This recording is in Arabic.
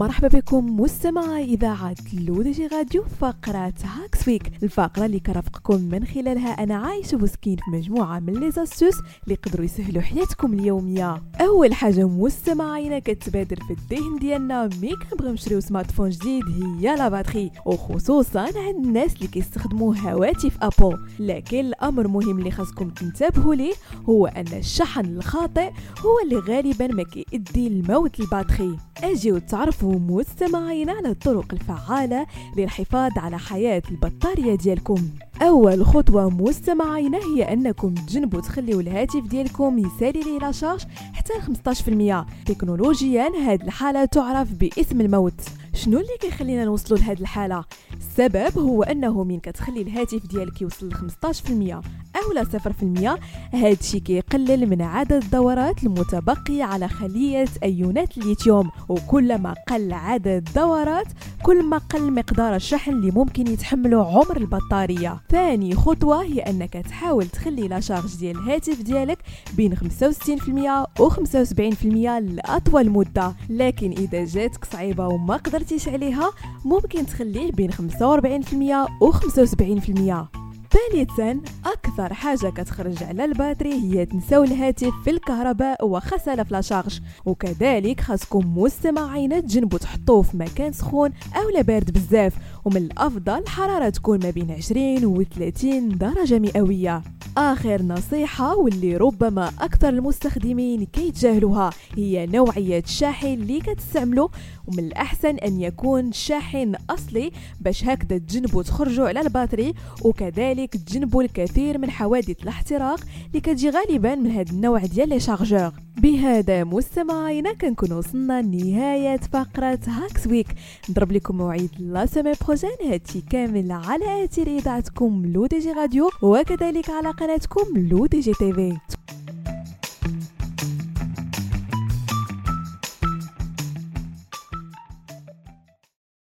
مرحبا بكم مستمعي إذاعة L'ODJ Radio فقرة Hacks Week الفقرة اللي كنرافقكم من خلالها أنا عايشة بوسكين في مجموعة من les astuces اللي يقدروا يسهلوا حياتكم اليومية. أول حاجة مستمعينا كتبادر في الذهن ديالنا ملي كنبغيو نشريو smartphone جديد هي la batterie وخصوصا عند الناس اللي كيستخدموا هواتف Apple. لكن الأمر مهم اللي خاصكم تنتبهوا ليه هو أن الشحن الخاطئ هو اللي غالبا ما كيؤدي لموت الباتري أجيو تعرفوا مستمعين على الطرق الفعالة للحفاظ على حياة البطارية ديالكم. أول خطوة مستمعين هي أنكم تجنبوا تخليوا الهاتف ديالكم يسالي ليه لا حتى 15% تكنولوجيا هذه الحالة تعرف باسم الموت. شنو اللي كيخلينا نوصلوا لهذه الحالة؟ السبب هو أنه من كتخلي الهاتف ديالك يوصل ل 15% أو لا 0% هذا الشيء كيقلل من عدد الدورات المتبقية على خلية أيونات الليثيوم وكلما قل عدد الدورات كل ما قل مقدار الشحن اللي ممكن يتحمله عمر البطارية. ثاني خطوة هي أنك تحاول تخلي لا شارج ديال الهاتف ديالك بين 65% و 75% لأطول مدة. لكن إذا جاتك صعيبة وما قدرتيش عليها ممكن تخليه بين 45% و 75% ثالثا أكثر حاجة كتخرج على ال batterie هي تنساو الهاتف في الكهرباء واخا سالا في la charge وكذلك خاصكم مستمعين تجنبوا تحطوه في مكان سخون لا بارد بزاف. ومن الأفضل الحراره تكون ما بين 20 و 30 درجة مئوية. آخر نصيحة واللي ربما أكثر المستخدمين كيتجاهلوها هي نوعية الشاحن اللي كتستعملو ومن الأحسن أن يكون شاحن أصلي باش هكذا تجنبوا تخرجوا على ال batterie وكذلك تجنبوا الكثير من حوادث الاحتراق اللي كتجي غالبا من هذا النوع ديال les بهذا مستمعينا كنكون وصلنا لنهاية فقرة Hacks Week. نضرب لكم موعد la semaine prochaine هادشي كامل على اثير اذاعتكم L'ODJ Radio وكذلك على قناتكم L'ODJ TV